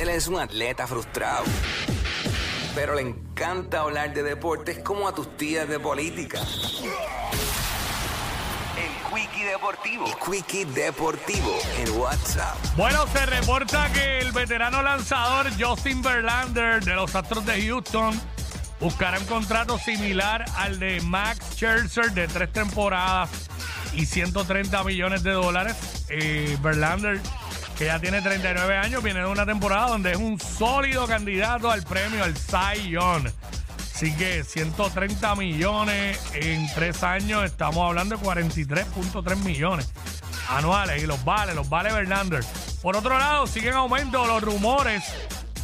Él es un atleta frustrado, pero le encanta hablar de deportes como a tus tías de política. El Quickie Deportivo. El Quickie Deportivo en WhatsApp. Bueno, se reporta que el veterano lanzador Justin Verlander de los Astros de Houston buscará un contrato similar al de Max Scherzer de tres temporadas y 130 millones de dólares. Eh, Verlander, que ya tiene 39 años, viene de una temporada donde es un sólido candidato al premio, al Cy Young. Así que 130 millones en tres años, estamos hablando de 43.3 millones anuales y los vale, los vale Verlander. Por otro lado, siguen aumento los rumores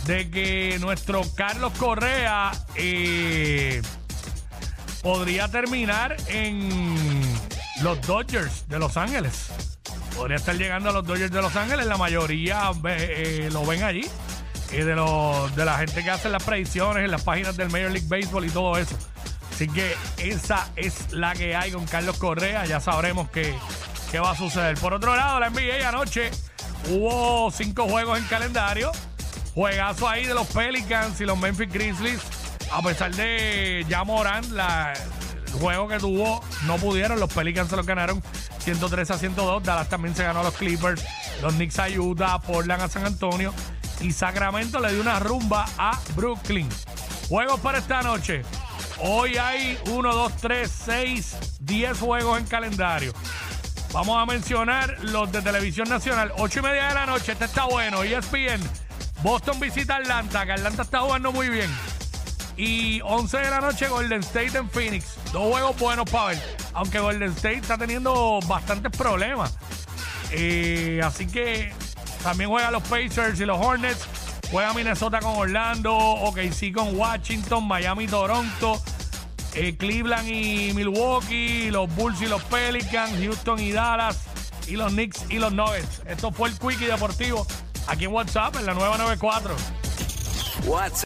de que nuestro Carlos Correa eh, podría terminar en los Dodgers de Los Ángeles. Podría estar llegando a los Dodgers de Los Ángeles. La mayoría eh, lo ven allí. Eh, de, los, de la gente que hace las predicciones en las páginas del Major League Baseball y todo eso. Así que esa es la que hay con Carlos Correa. Ya sabremos qué, qué va a suceder. Por otro lado, la NBA anoche hubo cinco juegos en calendario. Juegazo ahí de los Pelicans y los Memphis Grizzlies. A pesar de ya Morán, la, juego que tuvo, no pudieron. Los Pelicans se lo ganaron 103 a 102. Dallas también se ganó a los Clippers. Los Knicks a Portland a San Antonio. Y Sacramento le dio una rumba a Brooklyn. Juegos para esta noche. Hoy hay 1, 2, 3, 6, 10 juegos en calendario. Vamos a mencionar los de Televisión Nacional. 8 y media de la noche. Este está bueno. ESPN. Boston visita Atlanta, que Atlanta está jugando muy bien. Y 11 de la noche Golden State en Phoenix. Dos juegos buenos para ver. Aunque Golden State está teniendo bastantes problemas. Eh, así que también juega los Pacers y los Hornets. Juega Minnesota con Orlando, OKC con Washington, Miami, Toronto, eh, Cleveland y Milwaukee, los Bulls y los Pelicans, Houston y Dallas, y los Knicks y los Nuggets. Esto fue el Quickie Deportivo aquí en WhatsApp, en la nueva 94. WhatsApp.